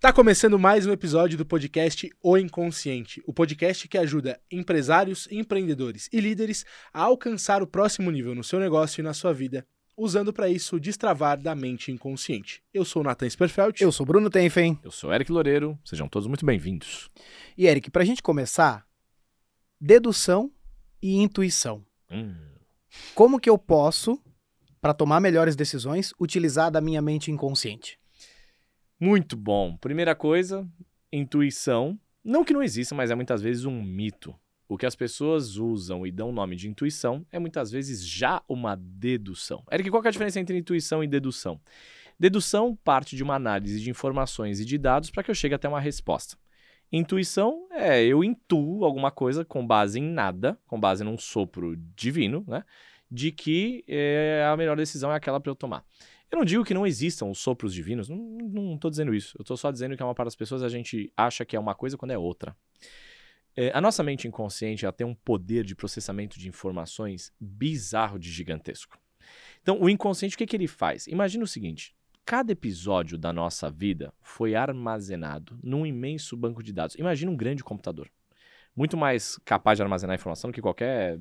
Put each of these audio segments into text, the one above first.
Tá começando mais um episódio do podcast O Inconsciente, o podcast que ajuda empresários, empreendedores e líderes a alcançar o próximo nível no seu negócio e na sua vida, usando para isso o destravar da mente inconsciente. Eu sou o Nathan Sperfeld. Eu sou Bruno Tenfen. Eu sou Eric Loureiro. Sejam todos muito bem-vindos. E Eric, pra gente começar, dedução e intuição. Hum. Como que eu posso, para tomar melhores decisões, utilizar da minha mente inconsciente? Muito bom. Primeira coisa, intuição. Não que não exista, mas é muitas vezes um mito. O que as pessoas usam e dão nome de intuição é muitas vezes já uma dedução. Eric, qual é a diferença entre intuição e dedução? Dedução parte de uma análise de informações e de dados para que eu chegue até uma resposta. Intuição é eu intuo alguma coisa com base em nada, com base num sopro divino, né? De que é, a melhor decisão é aquela para eu tomar. Eu não digo que não existam os sopros divinos, não estou dizendo isso. Eu estou só dizendo que é uma para as pessoas a gente acha que é uma coisa quando é outra. É, a nossa mente inconsciente ela tem um poder de processamento de informações bizarro de gigantesco. Então, o inconsciente, o que, que ele faz? Imagina o seguinte: cada episódio da nossa vida foi armazenado num imenso banco de dados. Imagina um grande computador muito mais capaz de armazenar informação do que qualquer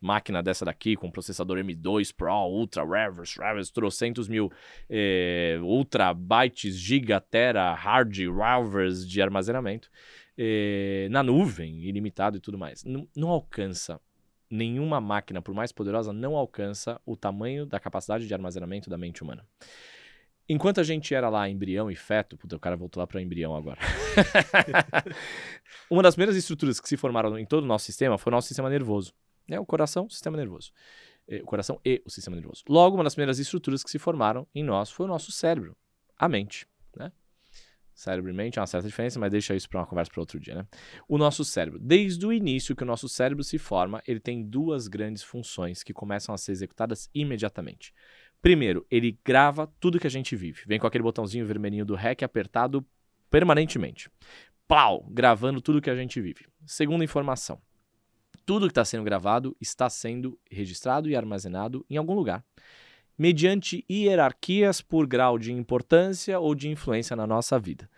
máquina dessa daqui, com processador M2 Pro, Ultra, Reverse, Reverse, trocentos mil eh, Ultra bytes, giga, tera, hard, Reverse de armazenamento, eh, na nuvem, ilimitado e tudo mais. N não alcança nenhuma máquina, por mais poderosa, não alcança o tamanho da capacidade de armazenamento da mente humana. Enquanto a gente era lá embrião e feto, puta, o cara voltou lá para embrião agora. Uma das primeiras estruturas que se formaram em todo o nosso sistema foi o nosso sistema nervoso. É o coração, o sistema nervoso. É, o coração e o sistema nervoso. Logo, uma das primeiras estruturas que se formaram em nós foi o nosso cérebro, a mente, né? Cérebro e mente é uma certa diferença, mas deixa isso para uma conversa para outro dia, né? O nosso cérebro, desde o início que o nosso cérebro se forma, ele tem duas grandes funções que começam a ser executadas imediatamente. Primeiro, ele grava tudo que a gente vive. Vem com aquele botãozinho vermelhinho do REC apertado permanentemente. Plau! Gravando tudo que a gente vive. Segunda informação. Tudo que está sendo gravado está sendo registrado e armazenado em algum lugar, mediante hierarquias por grau de importância ou de influência na nossa vida.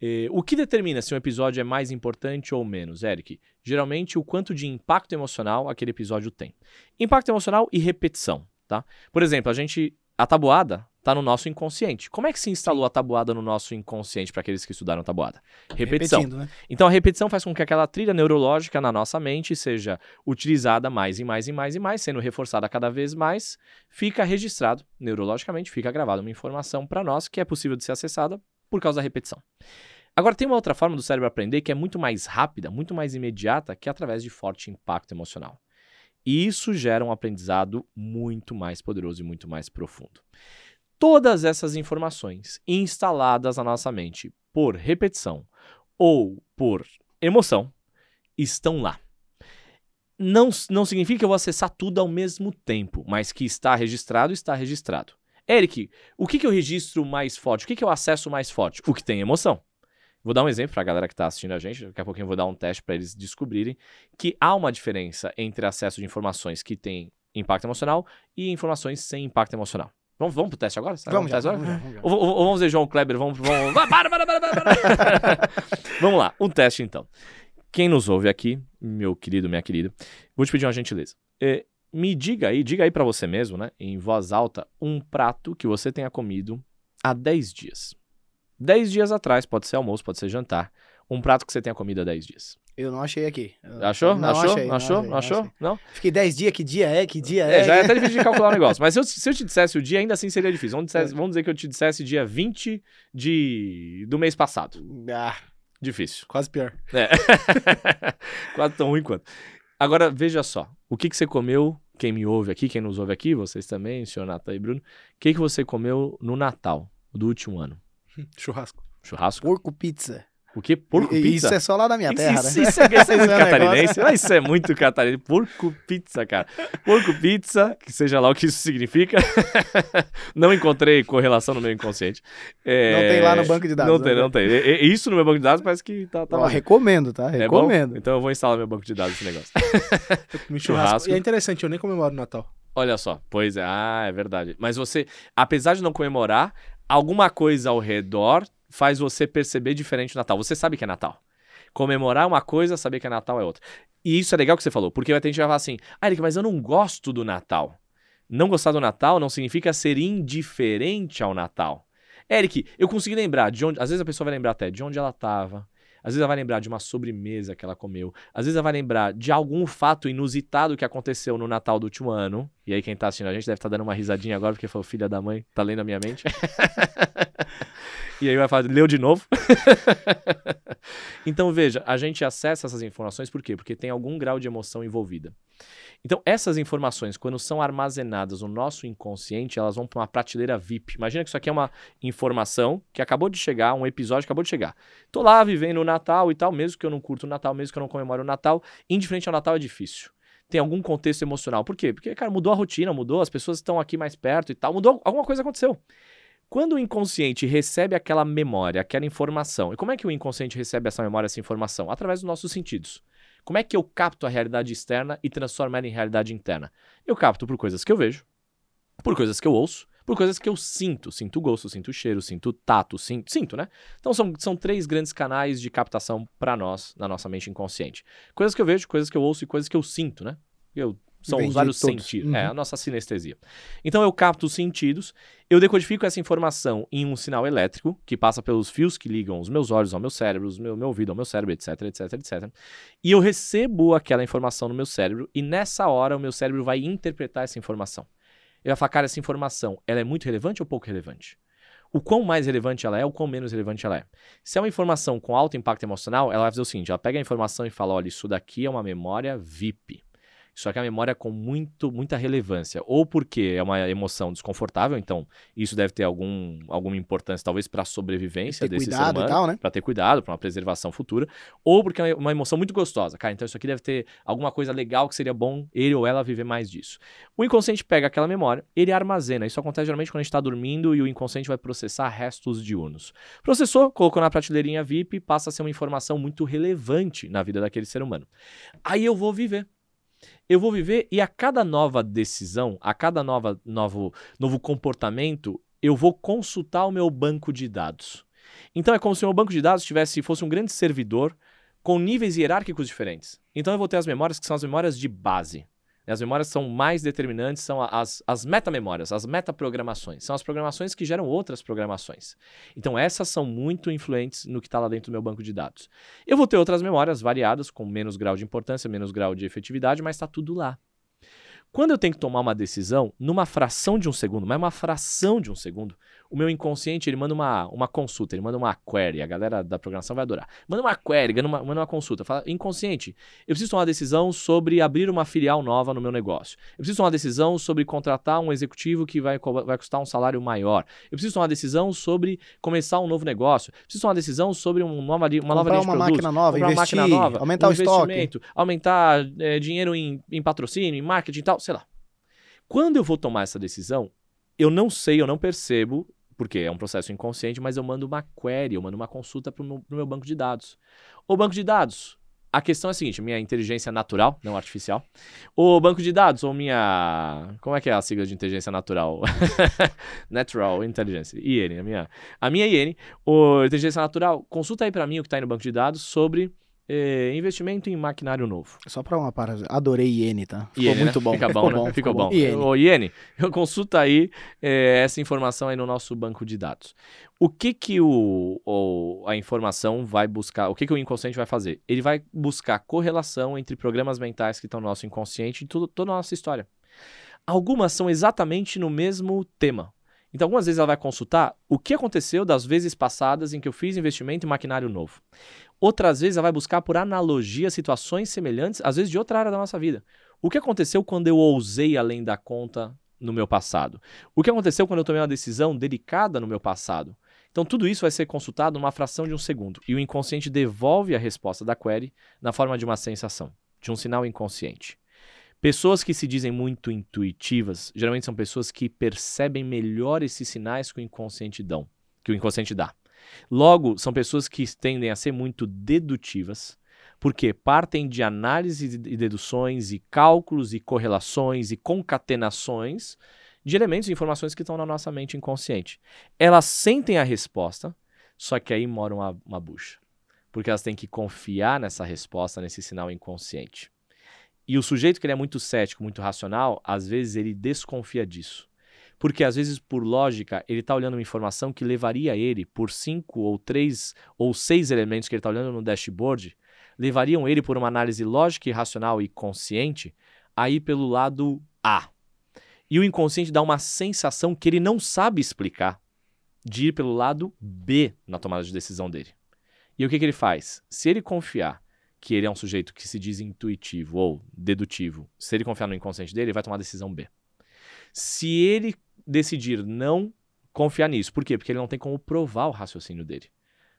E, o que determina se um episódio é mais importante ou menos, Eric? Geralmente, o quanto de impacto emocional aquele episódio tem. Impacto emocional e repetição tá? Por exemplo, a gente a tabuada está no nosso inconsciente. Como é que se instalou a tabuada no nosso inconsciente para aqueles que estudaram tabuada? Repetição. Né? Então a repetição faz com que aquela trilha neurológica na nossa mente seja utilizada mais e mais e mais e mais, sendo reforçada cada vez mais, fica registrado neurologicamente, fica gravada uma informação para nós que é possível de ser acessada por causa da repetição. Agora tem uma outra forma do cérebro aprender que é muito mais rápida, muito mais imediata, que é através de forte impacto emocional. E isso gera um aprendizado muito mais poderoso e muito mais profundo. Todas essas informações instaladas na nossa mente por repetição ou por emoção estão lá. Não, não significa que eu vou acessar tudo ao mesmo tempo, mas que está registrado, está registrado. Eric, o que, que eu registro mais forte? O que, que eu acesso mais forte? O que tem emoção. Vou dar um exemplo para a galera que está assistindo a gente, daqui a pouquinho eu vou dar um teste para eles descobrirem que há uma diferença entre acesso de informações que têm impacto emocional e informações sem impacto emocional. Vamos, vamos pro teste agora? Vamos, teste agora? Vamos, vamos, ou, ou, ou, vamos ver João Kleber, vamos... vamos... para, para, para, para, para. vamos lá, um teste então. Quem nos ouve aqui, meu querido, minha querida, vou te pedir uma gentileza. É, me diga aí, diga aí para você mesmo, né, em voz alta, um prato que você tenha comido há 10 dias. 10 dias atrás, pode ser almoço, pode ser jantar, um prato que você tenha comido há 10 dias. Eu não achei aqui. Achou? Não achou? Achei, não achou? Não, achou? achei. Não? Fiquei 10 dias, que dia é? Que dia é? É, já é até difícil de calcular o negócio. Mas se eu, se eu te dissesse o dia, ainda assim seria difícil. Vamos, dissesse, vamos dizer que eu te dissesse dia 20 de, do mês passado. Ah, difícil. Quase pior. É. Quase tão ruim quanto. Agora, veja só. O que, que você comeu, quem me ouve aqui, quem nos ouve aqui, vocês também, o senhor Nata e Bruno. O que, que você comeu no Natal do último ano? Churrasco. Churrasco? Porco pizza. O que? Porco E- pizza? Isso é só lá da minha Isso, terra, isso, né? isso é, isso é muito é catarinense. Ah, Isso é muito catarinense. Porco pizza, cara. Porco pizza, que seja lá o que isso significa. não encontrei correlação no meu inconsciente. É, Não tem lá no banco de dados, Não tem, né? não tem. E- Isso no meu banco de dados parece que tá, tá Ó, lá. recomendo, tá? É? Recomendo. Então eu vou instalar meu banco de dados esse negócio. Churrasco. Churrasco. E é interessante, eu nem comemoro o Natal. Olha só, pois é, ah, é verdade. Mas você, apesar de não comemorar, alguma coisa ao redor faz você perceber diferente o Natal. Você sabe que é Natal. Comemorar uma coisa, saber que é Natal é outra. E isso é legal que você falou, porque vai ter gente que vai falar assim: ah, Eric, mas eu não gosto do Natal. Não gostar do Natal não significa ser indiferente ao Natal. Eric, eu consegui lembrar de onde. Às vezes a pessoa vai lembrar até de onde ela estava. Às vezes ela vai lembrar de uma sobremesa que ela comeu. Às vezes ela vai lembrar de algum fato inusitado que aconteceu no Natal do último ano. E aí quem tá assistindo a gente deve estar tá dando uma risadinha agora, porque falou, filha da mãe, tá lendo a minha mente. e aí vai falar, leu de novo. então veja, a gente acessa essas informações por quê? Porque tem algum grau de emoção envolvida. Então, essas informações, quando são armazenadas no nosso inconsciente, elas vão para uma prateleira VIP. Imagina que isso aqui é uma informação que acabou de chegar, um episódio acabou de chegar. Tô lá vivendo o Natal e tal, mesmo que eu não curto o Natal, mesmo que eu não comemore o Natal, indiferente ao Natal é difícil. Tem algum contexto emocional. Por quê? Porque, cara, mudou a rotina, mudou, as pessoas estão aqui mais perto e tal, mudou, alguma coisa aconteceu. Quando o inconsciente recebe aquela memória, aquela informação, e como é que o inconsciente recebe essa memória, essa informação? Através dos nossos sentidos. Como é que eu capto a realidade externa e transformo ela em realidade interna? Eu capto por coisas que eu vejo, por coisas que eu ouço, por coisas que eu sinto. Sinto gosto, sinto cheiro, sinto tato, sinto, sinto né? Então são, são três grandes canais de captação para nós, na nossa mente inconsciente. Coisas que eu vejo, coisas que eu ouço e coisas que eu sinto, né? Eu são os vários sentidos. Uhum. É, a nossa sinestesia. Então eu capto os sentidos, eu decodifico essa informação em um sinal elétrico que passa pelos fios que ligam os meus olhos ao meu cérebro, o meu, meu ouvido ao meu cérebro, etc, etc, etc. E eu recebo aquela informação no meu cérebro e nessa hora o meu cérebro vai interpretar essa informação. Ele vai falar, cara, essa informação, ela é muito relevante ou pouco relevante? O quão mais relevante ela é, o quão menos relevante ela é. Se é uma informação com alto impacto emocional, ela vai fazer o seguinte: ela pega a informação e fala: olha, isso daqui é uma memória VIP. Só que a memória é com muito, muita relevância. Ou porque é uma emoção desconfortável, então isso deve ter algum, alguma importância, talvez, para a sobrevivência desse ser humano. Né? Para ter cuidado, para uma preservação futura. Ou porque é uma emoção muito gostosa. Cara, então isso aqui deve ter alguma coisa legal que seria bom ele ou ela viver mais disso. O inconsciente pega aquela memória, ele armazena. Isso acontece geralmente quando a gente está dormindo e o inconsciente vai processar restos diurnos. Processou, colocou na prateleirinha VIP, passa a ser uma informação muito relevante na vida daquele ser humano. Aí eu vou viver eu vou viver e a cada nova decisão, a cada nova, novo, novo comportamento, eu vou consultar o meu banco de dados. Então é como se o meu banco de dados tivesse, fosse um grande servidor com níveis hierárquicos diferentes. Então eu vou ter as memórias que são as memórias de base. As memórias são mais determinantes, são as, as metamemórias, as metaprogramações. São as programações que geram outras programações. Então, essas são muito influentes no que está lá dentro do meu banco de dados. Eu vou ter outras memórias variadas, com menos grau de importância, menos grau de efetividade, mas está tudo lá. Quando eu tenho que tomar uma decisão, numa fração de um segundo, mas uma fração de um segundo, o meu inconsciente ele manda uma, uma consulta, ele manda uma query, a galera da programação vai adorar. Manda uma query, manda uma, manda uma consulta. Fala, inconsciente, eu preciso tomar uma decisão sobre abrir uma filial nova no meu negócio. Eu preciso tomar uma decisão sobre contratar um executivo que vai, vai custar um salário maior. Eu preciso tomar uma decisão sobre começar um novo negócio. Eu preciso tomar uma decisão sobre uma nova, uma nova linha de uma produtos. Máquina nova, investir, uma máquina nova, aumentar um o estoque. Aumentar é, dinheiro em, em patrocínio, em marketing e tal, sei lá. Quando eu vou tomar essa decisão, eu não sei, eu não percebo, porque é um processo inconsciente, mas eu mando uma query, eu mando uma consulta para o meu, meu, banco de dados. O banco de dados, a questão é a seguinte: minha inteligência natural, não artificial. O banco de dados, ou minha. Como é que é a sigla de inteligência natural? Natural Intelligence, IN, a minha. A minha IN, o inteligência natural, consulta aí para mim o que está aí no banco de dados sobre é, investimento em maquinário novo. Só para uma parada, adorei Iene, tá? Ficou Iene, muito né? bom. Fica bom, né? Fica bom. bom. Iene. Ô, Iene, consulta aí é, essa informação aí no nosso banco de dados. O que que o, o, a informação vai buscar, o que que o inconsciente vai fazer? Ele vai buscar correlação entre programas mentais que estão no nosso inconsciente e tudo, toda a nossa história. Algumas são exatamente no mesmo tema. Então, algumas vezes ela vai consultar o que aconteceu das vezes passadas em que eu fiz investimento em maquinário novo. Outras vezes ela vai buscar por analogia situações semelhantes, às vezes de outra área da nossa vida. O que aconteceu quando eu ousei além da conta no meu passado? O que aconteceu quando eu tomei uma decisão delicada no meu passado? Então, tudo isso vai ser consultado numa fração de um segundo. E o inconsciente devolve a resposta da query na forma de uma sensação, de um sinal inconsciente. Pessoas que se dizem muito intuitivas, geralmente são pessoas que percebem melhor esses sinais que o inconsciente dão, que o inconsciente dá. Logo, são pessoas que tendem a ser muito dedutivas, porque partem de análises e deduções e cálculos e correlações e concatenações de elementos e informações que estão na nossa mente inconsciente. Elas sentem a resposta, Só que aí mora uma, uma bucha. Porque elas têm que confiar nessa resposta, nesse sinal inconsciente. E o sujeito que ele é muito cético, muito racional, às vezes ele desconfia disso. Porque às vezes, por lógica, ele está olhando uma informação que levaria ele, por cinco ou três ou seis elementos que ele está olhando no dashboard, levariam ele por uma análise lógica e racional e consciente a ir pelo lado A. E o inconsciente dá uma sensação que ele não sabe explicar de ir pelo lado B na tomada de decisão dele. E o que, que ele faz? Se ele confiar que ele é um sujeito que se diz intuitivo ou dedutivo, se ele confiar no inconsciente dele, ele vai tomar a decisão B. Se ele decidir não confiar nisso, por quê? Porque ele não tem como provar o raciocínio dele.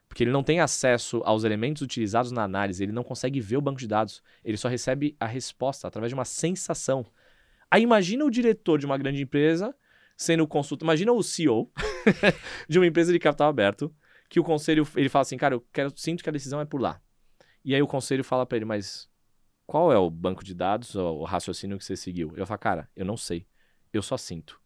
Porque ele não tem acesso aos elementos utilizados na análise, ele não consegue ver o banco de dados, ele só recebe a resposta através de uma sensação. Aí imagina o diretor de uma grande empresa sendo consultado, imagina o CEO de uma empresa de capital aberto, que o conselho, ele fala assim, cara, eu quero, sinto que a decisão é por lá. E aí o conselho fala para ele, mas qual é o banco de dados, o raciocínio que você seguiu? Eu falo, cara, eu não sei, eu só sinto.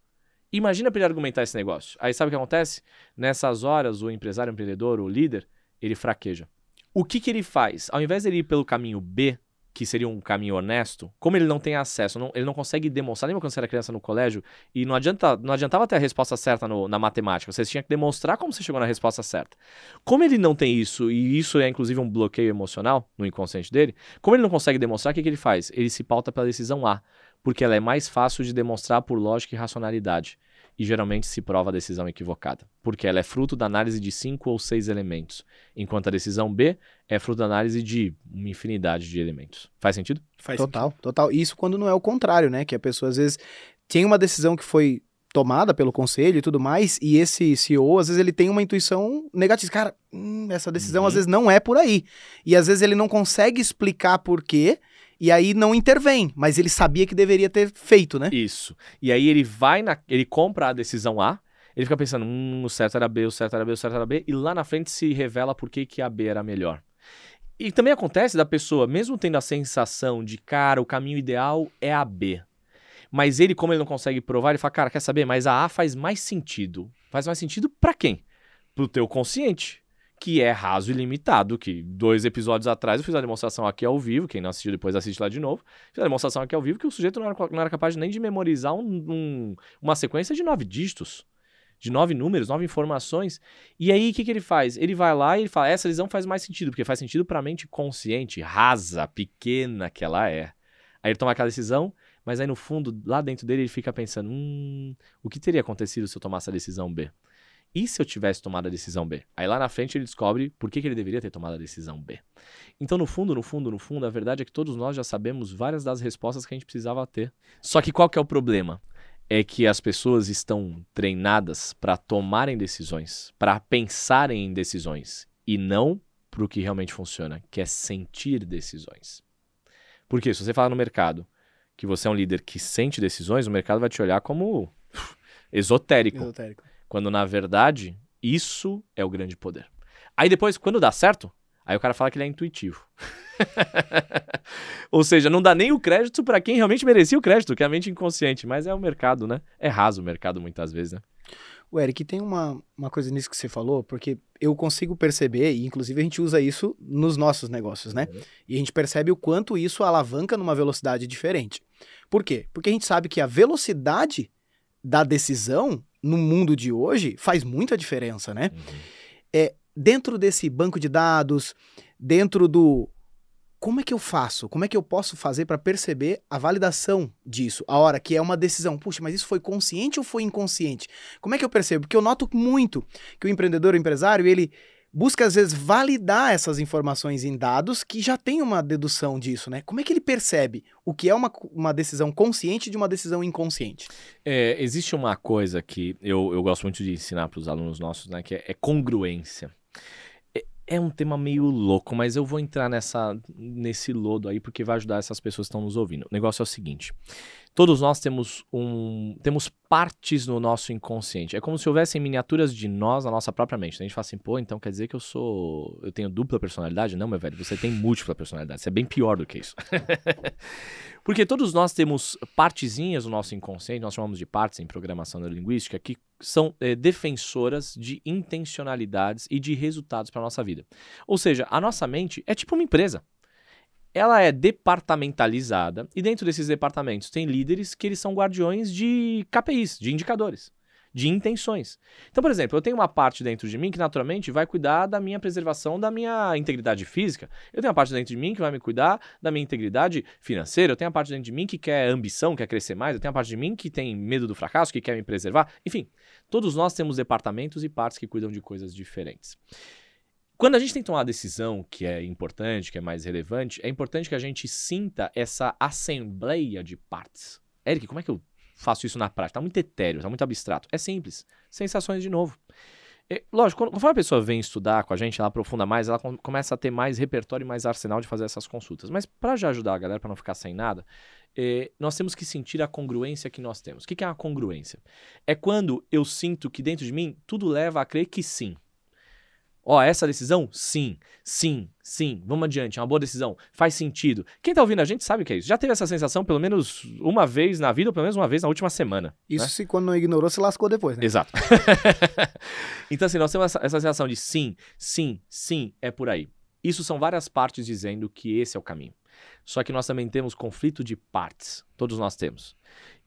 Imagina para ele argumentar esse negócio. Aí sabe o que acontece? Nessas horas, o empresário, o empreendedor, o líder, ele fraqueja. O que, que ele faz? Ao invés de ele ir pelo caminho B, que seria um caminho honesto, como ele não tem acesso, não, ele não consegue demonstrar, lembra quando você era criança no colégio, e não, adianta, não adiantava ter a resposta certa no, na matemática, você tinha que demonstrar como você chegou na resposta certa. Como ele não tem isso, e isso é inclusive um bloqueio emocional no inconsciente dele, como ele não consegue demonstrar, o que, que ele faz? Ele se pauta pela decisão A porque ela é mais fácil de demonstrar por lógica e racionalidade, e geralmente se prova a decisão equivocada, porque ela é fruto da análise de cinco ou seis elementos, enquanto a decisão B é fruto da análise de uma infinidade de elementos. Faz sentido? Faz total, sentido. total. Isso quando não é o contrário, né? Que a pessoa às vezes tem uma decisão que foi tomada pelo conselho e tudo mais, e esse CEO, às vezes, ele tem uma intuição negativa. Cara, hum, essa decisão uhum. às vezes não é por aí. E às vezes ele não consegue explicar por quê, e aí não intervém, mas ele sabia que deveria ter feito, né? Isso. E aí ele vai na. ele compra a decisão A, ele fica pensando, hum, o certo era B, o certo era B, o certo era B, e lá na frente se revela por que, que a B era melhor. E também acontece da pessoa, mesmo tendo a sensação de, cara, o caminho ideal é a B. Mas ele, como ele não consegue provar, ele fala, cara, quer saber? Mas a A faz mais sentido. Faz mais sentido para quem? Pro teu consciente que é raso e limitado, que dois episódios atrás eu fiz a demonstração aqui ao vivo, quem não assistiu depois assiste lá de novo, fiz a demonstração aqui ao vivo que o sujeito não era, não era capaz nem de memorizar um, um, uma sequência de nove dígitos, de nove números, nove informações, e aí o que, que ele faz? Ele vai lá e ele fala, essa lisão faz mais sentido, porque faz sentido para a mente consciente, rasa, pequena que ela é. Aí ele toma aquela decisão, mas aí no fundo, lá dentro dele, ele fica pensando, hum, o que teria acontecido se eu tomasse a decisão B? E se eu tivesse tomado a decisão B? Aí lá na frente ele descobre por que, que ele deveria ter tomado a decisão B. Então, no fundo, no fundo, no fundo, a verdade é que todos nós já sabemos várias das respostas que a gente precisava ter. Só que qual que é o problema? É que as pessoas estão treinadas para tomarem decisões, para pensarem em decisões, e não para o que realmente funciona, que é sentir decisões. Porque se você falar no mercado que você é um líder que sente decisões, o mercado vai te olhar como esotérico. Esotérico. Quando na verdade, isso é o grande poder. Aí depois, quando dá certo, aí o cara fala que ele é intuitivo. Ou seja, não dá nem o crédito para quem realmente merecia o crédito, que é a mente inconsciente. Mas é o mercado, né? É raso o mercado muitas vezes, né? O Eric, tem uma, uma coisa nisso que você falou, porque eu consigo perceber, e inclusive a gente usa isso nos nossos negócios, né? Uhum. E a gente percebe o quanto isso alavanca numa velocidade diferente. Por quê? Porque a gente sabe que a velocidade da decisão no mundo de hoje faz muita diferença, né? Uhum. É, dentro desse banco de dados, dentro do como é que eu faço? Como é que eu posso fazer para perceber a validação disso? A hora que é uma decisão, puxa, mas isso foi consciente ou foi inconsciente? Como é que eu percebo? Porque eu noto muito que o empreendedor, o empresário, ele busca às vezes validar essas informações em dados que já tem uma dedução disso, né? Como é que ele percebe o que é uma, uma decisão consciente de uma decisão inconsciente? É, existe uma coisa que eu, eu gosto muito de ensinar para os alunos nossos, né? Que é, é congruência. É, é, um tema meio louco, mas eu vou entrar nessa, nesse lodo aí porque vai ajudar essas pessoas que estão nos ouvindo. O negócio é o seguinte: Todos nós temos um temos partes no nosso inconsciente. É como se houvessem miniaturas de nós na nossa própria mente. A gente fala assim, pô, então quer dizer que eu sou. Eu tenho dupla personalidade? Não, meu velho, você tem múltipla personalidade. Isso é bem pior do que isso. Porque todos nós temos partezinhas no nosso inconsciente, nós chamamos de partes em programação neurolinguística, que são é, defensoras de intencionalidades e de resultados para a nossa vida. Ou seja, a nossa mente é tipo uma empresa ela é departamentalizada e dentro desses departamentos tem líderes que eles são guardiões de KPIs, de indicadores, de intenções. Então, por exemplo, eu tenho uma parte dentro de mim que naturalmente vai cuidar da minha preservação da minha integridade física. Eu tenho uma parte dentro de mim que vai me cuidar da minha integridade financeira. Eu tenho uma parte dentro de mim que quer ambição, quer crescer mais. Eu tenho uma parte de mim que tem medo do fracasso, que quer me preservar. Enfim, todos nós temos departamentos e partes que cuidam de coisas diferentes. Quando a gente tem que tomar uma decisão que é importante, que é mais relevante, é importante que a gente sinta essa assembleia de partes. Eric, como é que eu faço isso na prática? Tá muito etéreo, tá muito abstrato. É simples. Sensações de novo. É, lógico, conforme a pessoa vem estudar com a gente, ela aprofunda mais, ela começa a ter mais repertório e mais arsenal de fazer essas consultas. Mas para já ajudar a galera, para não ficar sem nada, é, nós temos que sentir a congruência que nós temos. O que, que é a congruência? É quando eu sinto que dentro de mim tudo leva a crer que sim. Ó, essa decisão? Sim, sim, sim. Vamos adiante, é uma boa decisão. Faz sentido. Quem tá ouvindo a gente sabe o que é isso. Já teve essa sensação pelo menos uma vez na vida, ou pelo menos uma vez na última semana. Isso né? se quando não ignorou, se lascou depois, né? Exato. então, assim, nós temos essa, essa sensação de sim, sim, sim, é por aí. Isso são várias partes dizendo que esse é o caminho. Só que nós também temos conflito de partes. Todos nós temos.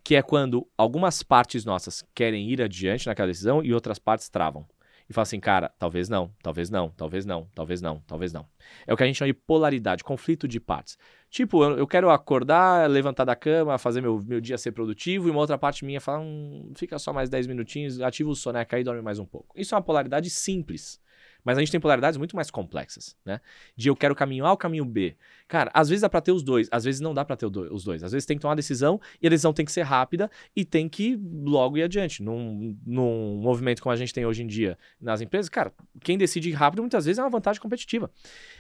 Que é quando algumas partes nossas querem ir adiante naquela decisão e outras partes travam e fala assim, cara, talvez não, talvez não, talvez não, talvez não, talvez não. É o que a gente chama de polaridade, conflito de partes. Tipo, eu, eu quero acordar, levantar da cama, fazer meu, meu dia ser produtivo, e uma outra parte minha fala, hum, fica só mais 10 minutinhos, ativa o soneca aí e dorme mais um pouco. Isso é uma polaridade simples. Mas a gente tem polaridades muito mais complexas, né? De eu quero caminho A ou caminho B. Cara, às vezes dá pra ter os dois, às vezes não dá pra ter os dois. Às vezes tem que tomar uma decisão e a decisão tem que ser rápida e tem que logo ir adiante. Num, num movimento como a gente tem hoje em dia nas empresas, cara, quem decide rápido muitas vezes é uma vantagem competitiva.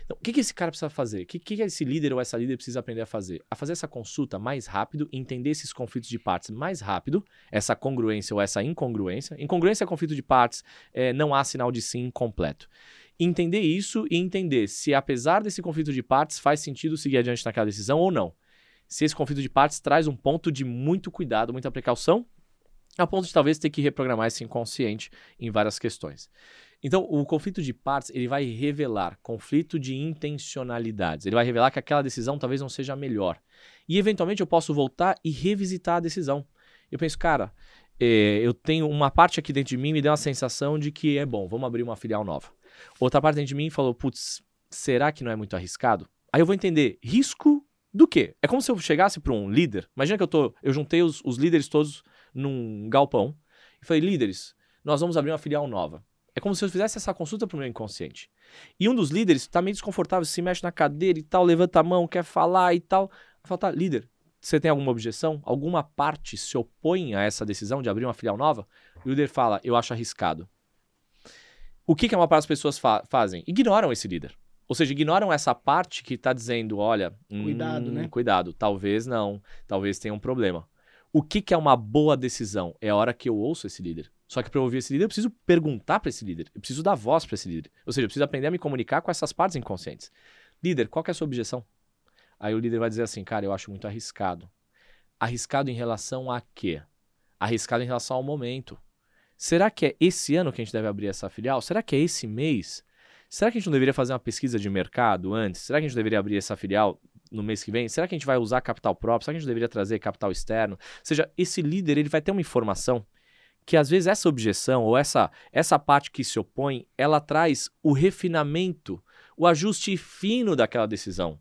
Então, o que, que esse cara precisa fazer? O que, que esse líder ou essa líder precisa aprender a fazer? A fazer essa consulta mais rápido, entender esses conflitos de partes mais rápido, essa congruência ou essa incongruência. Incongruência é conflito de partes, é, não há sinal de sim completo entender isso e entender se, apesar desse conflito de partes, faz sentido seguir adiante naquela decisão ou não. Se esse conflito de partes traz um ponto de muito cuidado, muita precaução, a ponto de talvez ter que reprogramar esse inconsciente em várias questões. Então, o conflito de partes, ele vai revelar conflito de intencionalidades. Ele vai revelar que aquela decisão talvez não seja a melhor. E, eventualmente, eu posso voltar e revisitar a decisão. Eu penso, cara, é, eu tenho uma parte aqui dentro de mim me deu uma sensação de que é bom, vamos abrir uma filial nova. Outra parte dentro de mim falou, putz, será que não é muito arriscado? Aí eu vou entender, risco do quê? É como se eu chegasse para um líder. Imagina que eu tô, eu juntei os, os líderes todos num galpão e falei, líderes, nós vamos abrir uma filial nova. É como se eu fizesse essa consulta para o meu inconsciente. E um dos líderes está meio desconfortável, se mexe na cadeira e tal, levanta a mão, quer falar e tal. Falo, tá, líder, você tem alguma objeção? Alguma parte se opõe a essa decisão de abrir uma filial nova? E o líder fala, eu acho arriscado. O que, que a maior parte das pessoas fa fazem? Ignoram esse líder. Ou seja, ignoram essa parte que está dizendo, olha, cuidado, hum, né? Cuidado, talvez não, talvez tenha um problema. O que, que é uma boa decisão? É a hora que eu ouço esse líder. Só que para ouvir esse líder, eu preciso perguntar para esse líder. Eu preciso dar voz para esse líder. Ou seja, eu preciso aprender a me comunicar com essas partes inconscientes. Líder, qual é a sua objeção? Aí o líder vai dizer assim, cara, eu acho muito arriscado. Arriscado em relação a quê? Arriscado em relação ao momento. Será que é esse ano que a gente deve abrir essa filial? Será que é esse mês? Será que a gente não deveria fazer uma pesquisa de mercado antes? Será que a gente deveria abrir essa filial no mês que vem? Será que a gente vai usar capital próprio? Será que a gente deveria trazer capital externo? Ou seja, esse líder ele vai ter uma informação que às vezes essa objeção ou essa, essa parte que se opõe, ela traz o refinamento, o ajuste fino daquela decisão.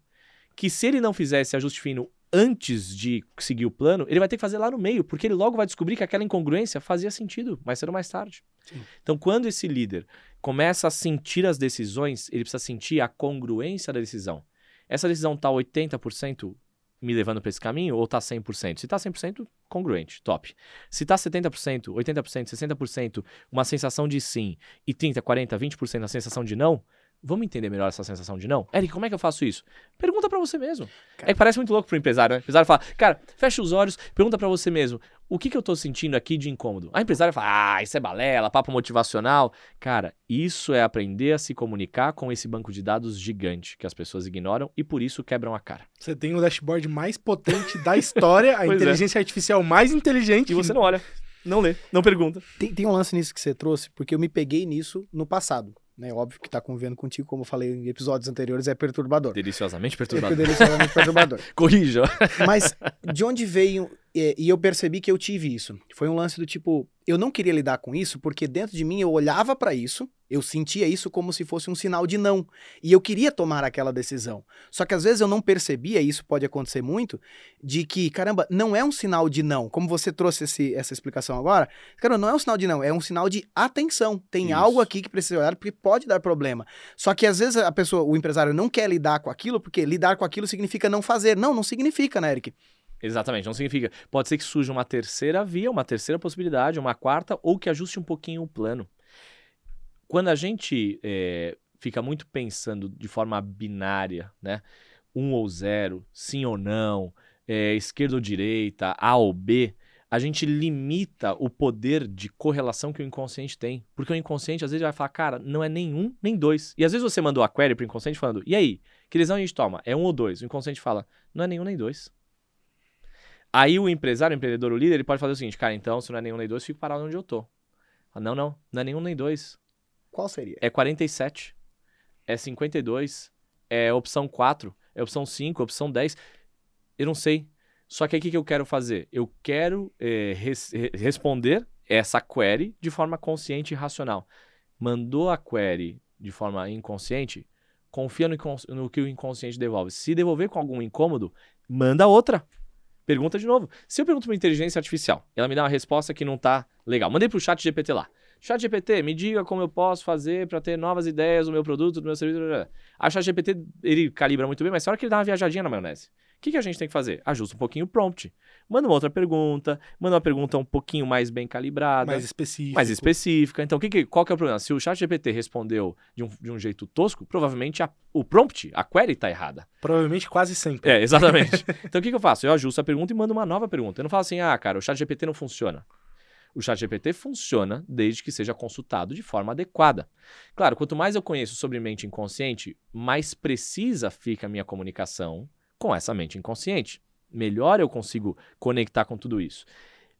Que se ele não fizer esse ajuste fino antes de seguir o plano, ele vai ter que fazer lá no meio, porque ele logo vai descobrir que aquela incongruência fazia sentido, mais cedo ou mais tarde. Sim. Então, quando esse líder começa a sentir as decisões, ele precisa sentir a congruência da decisão. Essa decisão está 80% me levando para esse caminho ou está 100%? Se está 100%, congruente, top. Se está 70%, 80%, 60%, uma sensação de sim e 30, 40, 20% a sensação de não, Vamos entender melhor essa sensação de não? Eric, como é que eu faço isso? Pergunta pra você mesmo. É que parece muito louco pro empresário, né? O empresário fala, cara, fecha os olhos, pergunta pra você mesmo, o que, que eu tô sentindo aqui de incômodo? A empresária fala, ah, isso é balela, papo motivacional. Cara, isso é aprender a se comunicar com esse banco de dados gigante que as pessoas ignoram e por isso quebram a cara. Você tem o dashboard mais potente da história, a é. inteligência artificial mais inteligente. E você não olha, não lê, não pergunta. Tem, tem um lance nisso que você trouxe, porque eu me peguei nisso no passado. Né? Óbvio que tá convivendo contigo, como eu falei em episódios anteriores, é perturbador. Deliciosamente É perturbador. deliciosamente perturbador. Corrija. Mas de onde veio. é, E eu percebi que eu tive isso. Foi um lance do tipo, eu não queria lidar com isso, porque dentro de mim eu olhava pra isso, eu sentia isso como se fosse um sinal de não. E eu queria tomar aquela decisão. Só que às vezes eu não percebia, e isso pode acontecer muito, de que, caramba, não é um sinal de não. Como você trouxe esse- essa explicação agora, cara, não é um sinal de não, é um sinal de atenção. Tem Isso. algo aqui que precisa olhar, porque pode dar problema. Só que às vezes a pessoa, o empresário não quer lidar com aquilo, porque lidar com aquilo significa não fazer. Não, não significa, né, Eric? Exatamente, não significa. Pode ser que surja uma terceira via, uma terceira possibilidade, uma quarta, ou que ajuste um pouquinho o plano. Quando a gente é, fica muito pensando de forma binária, né? Um ou zero, sim ou não, é, esquerda ou direita, A ou B, a gente limita o poder de correlação que o inconsciente tem. Porque o inconsciente às vezes vai falar, cara, não é nem um nem dois. E às vezes você mandou a query pro inconsciente falando, e aí, que decisão a gente toma? É um ou dois? O inconsciente fala, não é nenhum nem dois. Aí o empresário, o empreendedor, o líder, ele pode fazer o seguinte, cara, então se não é nenhum nem dois, fico parado onde eu tô. Fala, não, não, não é nenhum nem dois. Qual seria? É 47, é 52, é opção 4, é opção 5, opção 10. Eu não sei. Só que aí o que, eu quero fazer? Eu quero eh, res- re- responder essa query de forma consciente e racional. Mandou a query de forma inconsciente, confia no, no que o inconsciente devolve. Se devolver com algum incômodo, manda outra. Pergunta de novo. Se eu pergunto para inteligência artificial, ela me dá uma resposta que não tá legal. Mandei pro chat GPT lá. Chat GPT, me diga como eu posso fazer para ter novas ideias do meu produto, do meu serviço. blá, blá, blá. A Chat GPT, ele calibra muito bem, mas na hora que ele dá uma viajadinha na maionese, o que, que a gente tem que fazer? Ajusta um pouquinho o prompt. Manda uma outra pergunta, manda uma pergunta um pouquinho mais bem calibrada, mais mais, específico. específica. Então, que que- qual que é o problema? Se o Chat GPT respondeu de um, de um jeito tosco, provavelmente a- o prompt, a query tá errada. Provavelmente quase sempre. É, exatamente. então o que, que eu faço? Eu ajusto a pergunta e mando uma nova pergunta. Eu não falo assim, ah, cara, o chat GPT não funciona. O chat GPT funciona desde que seja consultado de forma adequada. Claro, quanto mais eu conheço sobre mente inconsciente, mais precisa fica a minha comunicação com essa mente inconsciente. Melhor eu consigo conectar com tudo isso.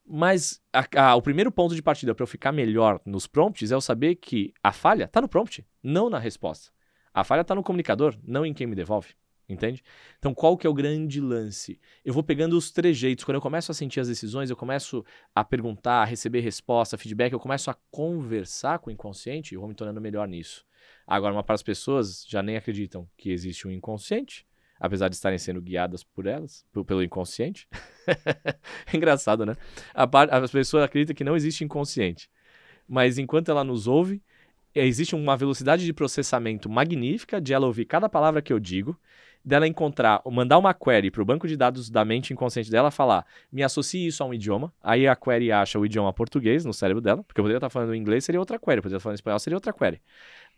Mas a- a- o primeiro ponto de partida para eu ficar melhor nos prompts é eu saber que a falha está no prompt, não na resposta. A falha está no comunicador, não em quem me devolve. Entende? Então, qual que é o grande lance? Eu vou pegando os trejeitos. Quando eu começo a sentir as decisões, eu começo a perguntar, a receber resposta, feedback, eu começo a conversar com o inconsciente e vou me tornando melhor nisso. Agora, uma para as pessoas já nem acreditam que existe um inconsciente, apesar de estarem sendo guiadas por elas, pelo inconsciente. é engraçado, né? Par- as pessoas acreditam que não existe inconsciente. Mas enquanto ela nos ouve, eh, existe uma velocidade de processamento magnífica de ela ouvir cada palavra que eu digo, dela encontrar, mandar uma query para o banco de dados da mente inconsciente dela, falar, me associe isso a um idioma, aí a query acha o idioma português no cérebro dela, porque eu poderia estar falando inglês, seria outra query, poderia estar falando espanhol, seria outra query.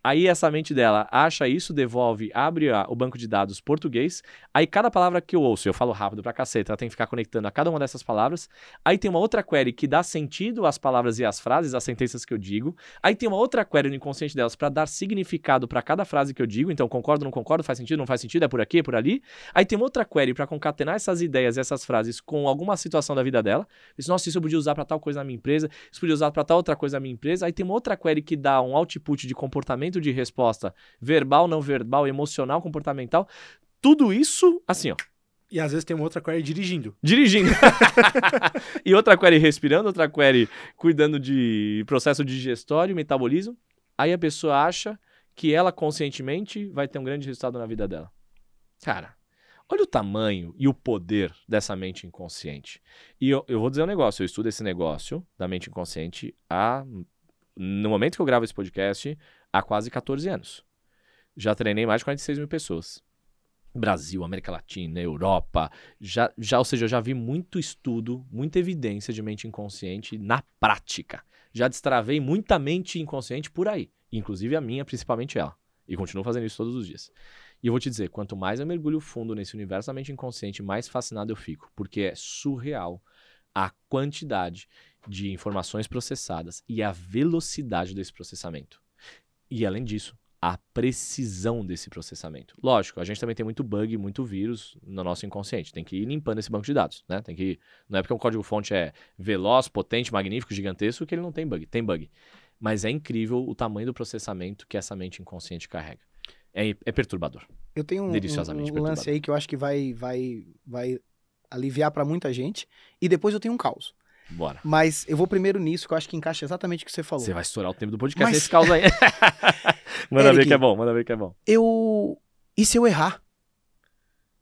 Aí essa mente dela acha isso, devolve, abre a- o banco de dados português. Aí cada palavra que eu ouço, eu falo rápido pra caceta, ela tem que ficar conectando a cada uma dessas palavras. Aí tem uma outra query que dá sentido às palavras e às frases, às sentenças que eu digo. Aí tem uma outra query no inconsciente delas pra dar significado pra cada frase que eu digo. Então concordo, não concordo, faz sentido, não faz sentido, é por aqui, é por ali. Aí tem uma outra query pra concatenar essas ideias essas frases com alguma situação da vida dela. Diz, nossa, isso eu podia usar pra tal coisa na minha empresa, isso eu podia usar pra tal outra coisa na minha empresa. Aí tem uma outra query que dá um output de comportamento de resposta verbal, não verbal, emocional, comportamental. Tudo isso, assim, ó, E às vezes tem uma outra query dirigindo. dirigindo. e outra query respirando, outra query cuidando de processo digestório, metabolismo. Aí a pessoa acha que ela conscientemente vai ter um grande resultado na vida dela. Cara, olha o tamanho e o poder dessa mente inconsciente. E eu, eu vou dizer um negócio, eu estudo esse negócio da mente inconsciente há, no momento que eu gravo esse podcast, há quase 14 anos. Já treinei mais de 46 mil pessoas. Brasil, América Latina, Europa, já, já, ou seja, eu já vi muito estudo, muita evidência de mente inconsciente na prática. Já destravei muita mente inconsciente por aí, inclusive a minha, principalmente ela. E continuo fazendo isso todos os dias. E eu vou te dizer, quanto mais eu mergulho fundo nesse universo da mente inconsciente, mais fascinado eu fico, porque é surreal a quantidade de informações processadas e a velocidade desse processamento. E além disso, a precisão desse processamento. Lógico, a gente também tem muito bug, muito vírus no nosso inconsciente. Tem que ir limpando esse banco de dados, né? Tem que ir... Não é porque um código-fonte é veloz, potente, magnífico, gigantesco que ele não tem bug. Tem bug. Mas é incrível o tamanho do processamento que essa mente inconsciente carrega. É, é perturbador. Eu tenho um, um, um lance aí que eu acho que vai, vai, vai aliviar para muita gente. E depois eu tenho um caos. Bora. Mas eu vou primeiro nisso, que eu acho que encaixa exatamente o que você falou. Você vai estourar o tempo do podcast Mas- nesse caos aí. manda ver Eric. que é bom, manda ver que é bom. Eu. E se eu errar?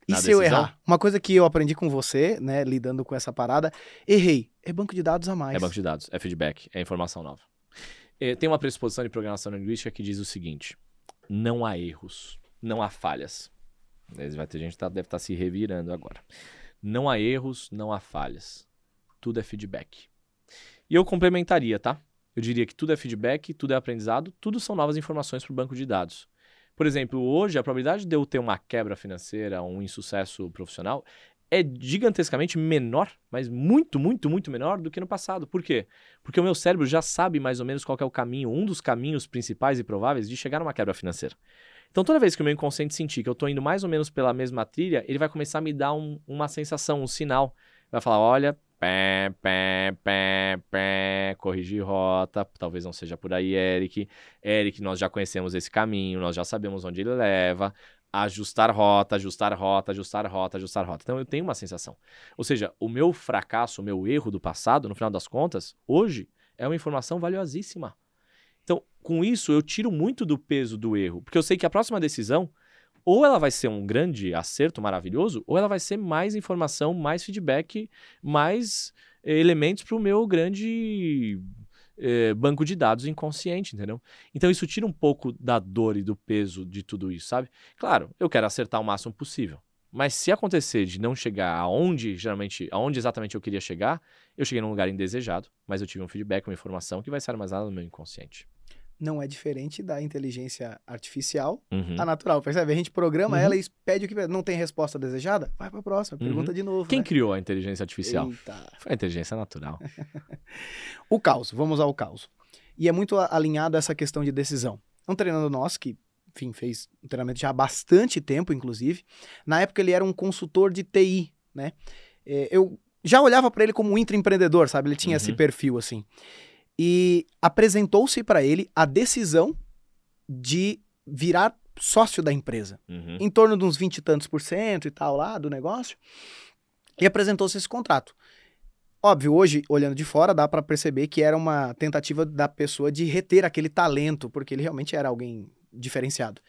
E Na se eu decisão? errar? Uma coisa que eu aprendi com você, né, lidando com essa parada, errei. É banco de dados a mais. É banco de dados, é feedback, é informação nova. Eh, tem uma pressuposição de programação linguística que diz o seguinte: não há erros, não há falhas. Vai ter gente que tá- deve estar se revirando agora. Não há erros, não há falhas. Tudo é feedback. E eu complementaria, tá? Eu diria que tudo é feedback, tudo é aprendizado, tudo são novas informações para o banco de dados. Por exemplo, hoje a probabilidade de eu ter uma quebra financeira, um insucesso profissional, é gigantescamente menor, mas muito, muito, muito menor do que no passado. Por quê? Porque o meu cérebro já sabe mais ou menos qual é o caminho, um dos caminhos principais e prováveis de chegar numa quebra financeira. Então, toda vez que o meu inconsciente sentir que eu estou indo mais ou menos pela mesma trilha, ele vai começar a me dar um- uma sensação, um sinal. Vai falar: olha, pé, pé, pé, pé, corrigir rota, talvez não seja por aí, Eric. Eric, nós já conhecemos esse caminho, nós já sabemos onde ele leva. Ajustar rota, ajustar rota, ajustar rota, ajustar rota. Então eu tenho uma sensação. Ou seja, o meu fracasso, o meu erro do passado, no final das contas, hoje é uma informação valiosíssima. Então, com isso, eu tiro muito do peso do erro, porque eu sei que a próxima decisão, ou ela vai ser um grande acerto maravilhoso, ou ela vai ser mais informação, mais feedback, mais eh, elementos para o meu grande eh, banco de dados inconsciente, entendeu? Então, isso tira um pouco da dor e do peso de tudo isso, sabe? Claro, eu quero acertar o máximo possível. Mas se acontecer de não chegar aonde geralmente, aonde exatamente eu queria chegar, eu cheguei num lugar indesejado, mas eu tive um feedback, uma informação que vai ser armazenada no meu inconsciente. Não é diferente da inteligência artificial, Uhum. a natural, percebe? A gente programa Uhum. ela e pede o que não tem resposta desejada, vai pra próxima, Uhum. pergunta de novo. Quem né? criou a inteligência artificial? Eita. Foi a inteligência natural. O caos, vamos ao caos. E é muito a- alinhado a essa questão de decisão. Um treinador nosso que, enfim, fez um treinamento já há bastante tempo, inclusive. Na época ele era um consultor de TI, né? É, eu já olhava para ele como um intraempreendedor, sabe? Ele tinha esse Uhum. perfil assim. E apresentou-se para ele a decisão de virar sócio da empresa Uhum. em torno de uns 20 e tantos por cento e tal lá do negócio. E apresentou-se esse contrato. Óbvio, hoje, olhando de fora, dá para perceber que era uma tentativa da pessoa de reter aquele talento, porque ele realmente era alguém diferenciado.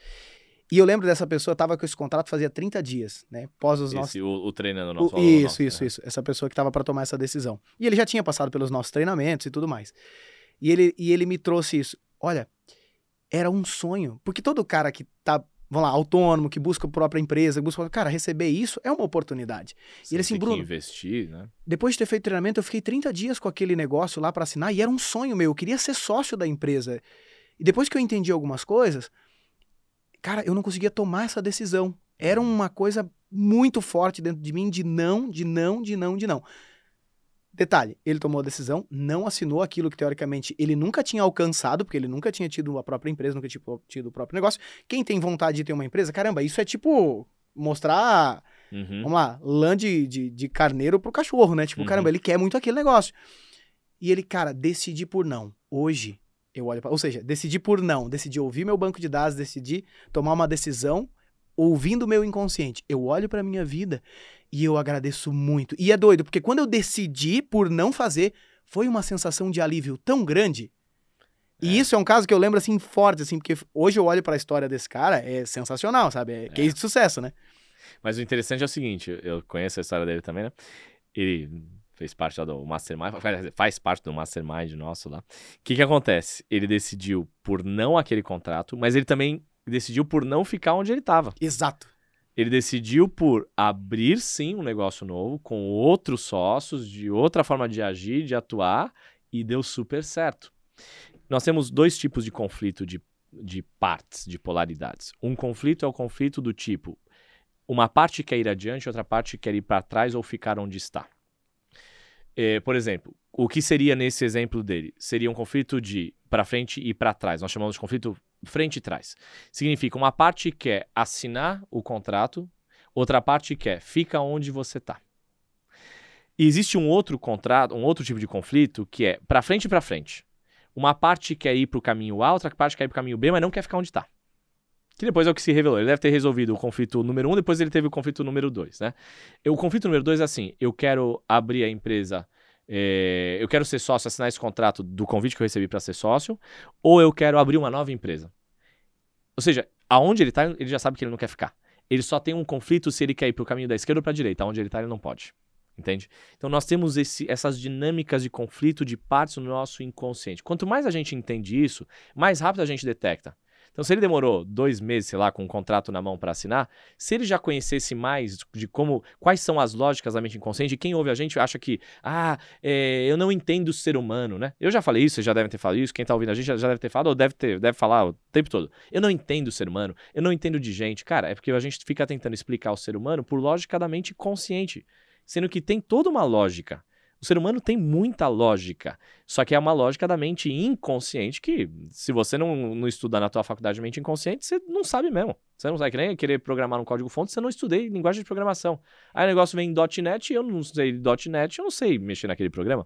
E eu lembro dessa pessoa, tava com esse contrato fazia 30 dias, né? Pós os nossos Esse, o, o treinando o- nosso. aluno isso, nosso, isso, né? isso. Essa pessoa que estava para tomar essa decisão. E ele já tinha passado pelos nossos treinamentos e tudo mais. E ele, e ele me trouxe isso. Olha, era um sonho. Porque todo cara que tá, vamos lá, autônomo, que busca a própria empresa, que busca, cara, receber isso é uma oportunidade. Você ele assim, Bruno- investir, né? Depois de ter feito treinamento, eu fiquei 30 dias com aquele negócio lá para assinar e era um sonho meu. Eu queria ser sócio da empresa. E depois que eu entendi algumas coisas, cara, eu não conseguia tomar essa decisão. Era uma coisa muito forte dentro de mim de não, de não, de não, de não. Detalhe, ele tomou a decisão, não assinou aquilo que teoricamente ele nunca tinha alcançado, porque ele nunca tinha tido a própria empresa, nunca tinha tido o próprio negócio. Quem tem vontade de ter uma empresa, caramba, isso é tipo mostrar Uhum. vamos lá, lã de, de, de carneiro pro cachorro, né? Tipo, Uhum. caramba, ele quer muito aquele negócio. E ele, cara, decidi por não. Hoje, eu olho pra... Ou seja, decidi por não. Decidi ouvir meu banco de dados, decidi tomar uma decisão ouvindo o meu inconsciente. Eu olho pra minha vida e eu agradeço muito. E é doido, porque quando eu decidi por não fazer, foi uma sensação de alívio tão grande. E É. isso é um caso que eu lembro, assim, forte, assim, porque hoje eu olho pra história desse cara, é sensacional, sabe? É case de sucesso, né? Mas o interessante é o seguinte, eu conheço a história dele também, né? Ele fez parte lá do Mastermind, faz- parte do Mastermind nosso lá. O que que acontece? Ele decidiu por não aquele contrato, mas ele também decidiu por não ficar onde ele estava. Exato. Ele decidiu por abrir sim um negócio novo com outros sócios, de outra forma de agir, de atuar, e deu super certo. Nós temos dois tipos de conflito de de partes, de polaridades. Um conflito é o conflito do tipo: uma parte quer ir adiante, outra parte quer ir para trás ou ficar onde está. É, por exemplo, o que seria nesse exemplo dele? Seria um conflito de para frente e para trás. Nós chamamos de conflito frente e trás. Significa uma parte quer assinar o contrato, outra parte quer fica onde você está. Existe um outro contrato, um outro tipo de conflito que é para frente e para frente. Uma parte quer ir para o caminho A, outra parte quer ir para o caminho B, mas não quer ficar onde está. Que depois é o que se revelou. Ele deve ter resolvido o conflito número um, depois ele teve o conflito número dois, né? O conflito número dois é assim: eu quero abrir a empresa, é, eu quero ser sócio, assinar esse contrato do convite que eu recebi para ser sócio, ou eu quero abrir uma nova empresa. Ou seja, aonde ele está, ele já sabe que ele não quer ficar. Ele só tem um conflito se ele quer ir para o caminho da esquerda ou para a direita. Aonde ele está, ele não pode. Entende? Então nós temos esse, essas dinâmicas de conflito de partes no nosso inconsciente. Quanto mais a gente entende isso, mais rápido a gente detecta. Então, se ele demorou dois meses, sei lá, com um contrato na mão para assinar, se ele já conhecesse mais de como, quais são as lógicas da mente inconsciente, quem ouve a gente acha que, ah, é, eu não entendo o ser humano, né? Eu já falei isso, vocês já devem ter falado isso, quem tá ouvindo a gente já, já deve ter falado, ou deve, ter, deve falar o tempo todo. Eu não entendo o ser humano, eu não entendo de gente. Cara, é porque a gente fica tentando explicar o ser humano por lógica da mente consciente sendo que tem toda uma lógica. O ser humano tem muita lógica, só que é uma lógica da mente inconsciente que, se você não, não estuda na tua faculdade de mente inconsciente, você não sabe mesmo. Você não sabe que nem querer programar um código-fonte, você não estudei linguagem de programação. Aí o negócio vem em .NET, eu não sei .NET, eu não sei mexer naquele programa.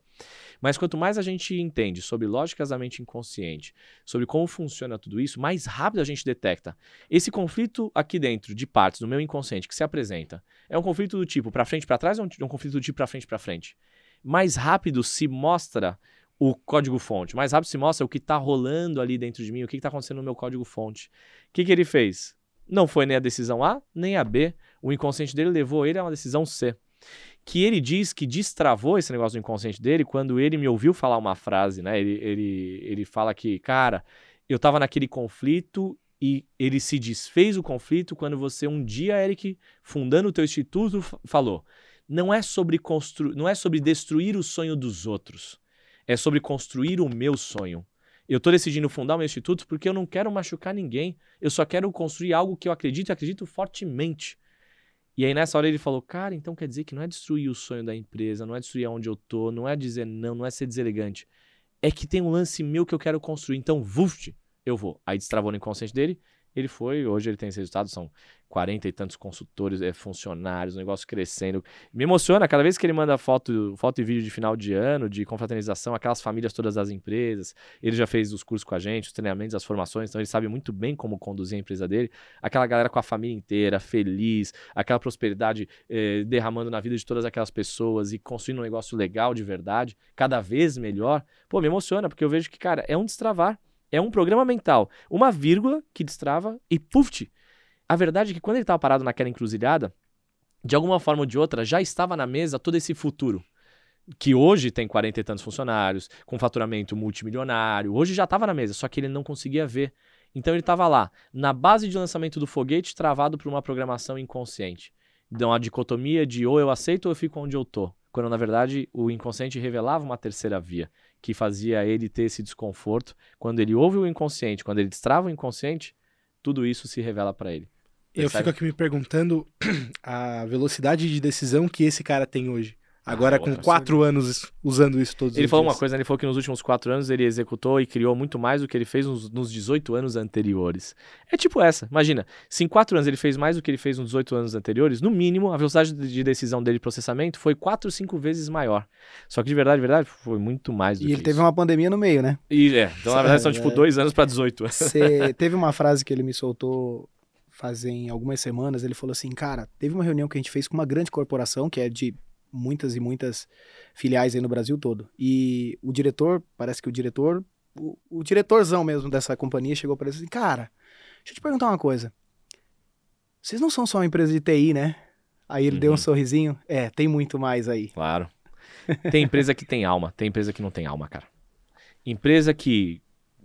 Mas quanto mais a gente entende sobre lógicas da mente inconsciente, sobre como funciona tudo isso, mais rápido a gente detecta. Esse conflito aqui dentro de partes do meu inconsciente que se apresenta é um conflito do tipo para frente para trás ou um conflito do tipo para frente para frente? Mais rápido se mostra o código-fonte, mais rápido se mostra o que está rolando ali dentro de mim, o que está acontecendo no meu código-fonte. O que, que ele fez? Não foi nem a decisão A, nem a B. O inconsciente dele levou ele a uma decisão C. Que ele diz que destravou esse negócio do inconsciente dele quando ele me ouviu falar uma frase, né? Ele, ele, ele fala que, cara, eu estava naquele conflito e ele se desfez o conflito quando você um dia, Eric, fundando o teu instituto, falou: não é sobre construir, não é sobre destruir o sonho dos outros. É sobre construir o meu sonho. Eu estou decidindo fundar o meu instituto porque eu não quero machucar ninguém. Eu só quero construir algo que eu acredito e acredito fortemente. E aí nessa hora ele falou, cara, então quer dizer que não é destruir o sonho da empresa, não é destruir onde eu tô, não é dizer não, não é ser deselegante. É que tem um lance meu que eu quero construir. Então, vuf, eu vou. Aí destravou no inconsciente dele ele foi, hoje ele tem esse resultado, são 40 e tantos consultores, é, funcionários, o negócio crescendo. Me emociona cada vez que ele manda foto, foto e vídeo de final de ano, de confraternização, aquelas famílias todas das empresas. Ele já fez os cursos com a gente, os treinamentos, as formações, então ele sabe muito bem como conduzir a empresa dele. Aquela galera com a família inteira, feliz, aquela prosperidade eh, derramando na vida de todas aquelas pessoas e construindo um negócio legal de verdade, cada vez melhor. Pô, me emociona, porque eu vejo que, cara, é um destravar. É um programa mental. Uma vírgula que destrava e puf! A verdade é que quando ele estava parado naquela encruzilhada, de alguma forma ou de outra, já estava na mesa todo esse futuro. Que hoje tem 40 e tantos funcionários, com faturamento multimilionário. Hoje já estava na mesa, só que ele não conseguia ver. Então ele estava lá, na base de lançamento do foguete, travado por uma programação inconsciente. Então a dicotomia de ou eu aceito ou eu fico onde eu tô. Quando na verdade o inconsciente revelava uma terceira via que fazia ele ter esse desconforto. Quando ele ouve o inconsciente, quando ele destrava o inconsciente, tudo isso se revela para ele. Eu fico aqui me perguntando a velocidade de decisão que esse cara tem hoje. Agora, ah, com quatro anos usando isso todos ele os falou dias. uma coisa, ele falou que nos últimos quatro anos ele executou e criou muito mais do que ele fez nos, nos 18 anos anteriores. É tipo essa, imagina, se em quatro anos ele fez mais do que ele fez nos 18 anos anteriores, no mínimo, a velocidade de decisão dele de processamento foi quatro, cinco vezes maior. Só que de verdade, de verdade, foi muito mais do e que ele teve isso. uma pandemia no meio, né? E, é, então na verdade são tipo dois anos para 18. Você teve uma frase que ele me soltou fazem algumas semanas, ele falou assim, cara, teve uma reunião que a gente fez com uma grande corporação, que é de muitas e muitas filiais aí no Brasil todo. E o diretor, parece que o diretor, o, o diretorzão mesmo dessa companhia chegou para ele assim, cara, deixa eu te perguntar uma coisa. Vocês não são só uma empresa de TI, né? Aí ele uhum. deu um uhum. sorrisinho. É, tem muito mais aí. Claro. Tem empresa que tem alma, tem empresa que não tem alma, cara. Empresa que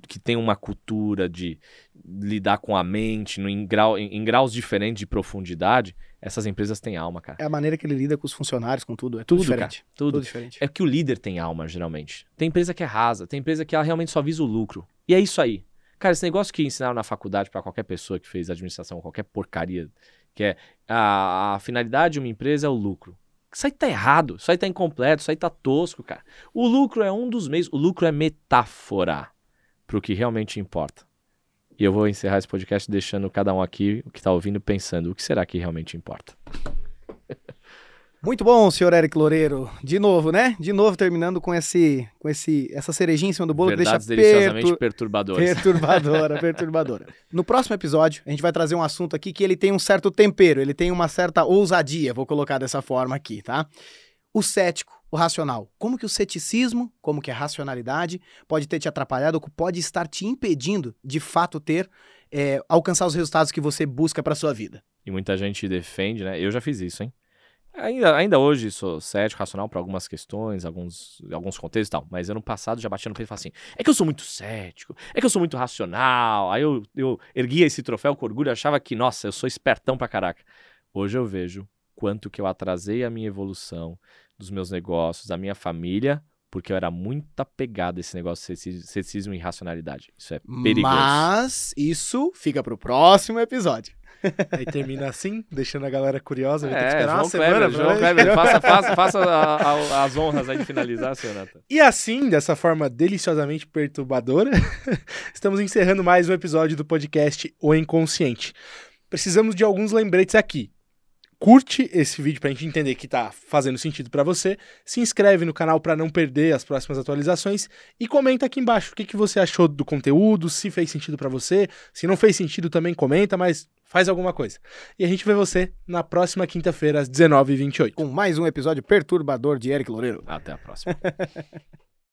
que tem uma cultura de lidar com a mente no, em, grau, em, em, graus diferentes de profundidade, essas empresas têm alma, cara. É a maneira que ele lida com os funcionários, com tudo. É tudo, tudo diferente. Cara, tudo. tudo diferente. É que o líder tem alma, geralmente. Tem empresa que é rasa, tem empresa que ela realmente só visa o lucro. E é isso aí. Cara, esse negócio que ensinaram na faculdade para qualquer pessoa que fez administração, qualquer porcaria, que é a, a finalidade de uma empresa é o lucro. Isso aí tá errado, isso aí tá incompleto, isso aí tá tosco, cara. O lucro é um dos meios, o lucro é metáfora pro que realmente importa. E eu vou encerrar esse podcast deixando cada um aqui, que tá ouvindo, pensando, o que será que realmente importa? Muito bom, senhor Eric Loureiro. De novo, né? De novo terminando com esse, com esse, essa cerejinha em cima do bolo Verdades que deixa deliciosamente pertur- perturbadoras. perturbadora, perturbadora. No próximo episódio, a gente vai trazer um assunto aqui que ele tem um certo tempero, ele tem uma certa ousadia, vou colocar dessa forma aqui, tá? O cético, o racional. Como que o ceticismo, como que a racionalidade pode ter te atrapalhado ou pode estar te impedindo de fato ter é, alcançar os resultados que você busca para sua vida. E muita gente defende, né? Eu já fiz isso, hein? Ainda, ainda hoje sou cético, racional para algumas questões, alguns, alguns contextos e tal. Mas ano passado já batia no peito e falava assim: é que eu sou muito cético, é que eu sou muito racional. Aí eu, eu erguia esse troféu com orgulho achava que, nossa, eu sou espertão pra caraca. Hoje eu vejo quanto que eu atrasei a minha evolução dos meus negócios, da minha família, porque eu era muito apegado a esse negócio de ceticismo- e racionalidade. Isso é perigoso. Mas isso fica pro próximo episódio. Aí termina assim, deixando a galera curiosa. Vai ter que É, esperar João uma semana. Kleber, João ver. Kleber, faça, faça, faça a- a- as honras aí de finalizar, senhor Nathan. E assim, dessa forma deliciosamente perturbadora, estamos encerrando mais um episódio do podcast O Inconsciente. Precisamos de alguns lembretes aqui. Curte esse vídeo pra gente entender que tá fazendo sentido pra você. Se inscreve no canal pra não perder as próximas atualizações e comenta aqui embaixo o que, que você achou do conteúdo, se fez sentido pra você, se não fez sentido também comenta, mas faz alguma coisa. E a gente vê você na próxima quinta-feira às 19h28. Com mais um episódio perturbador de Eric Loureiro. Até a próxima.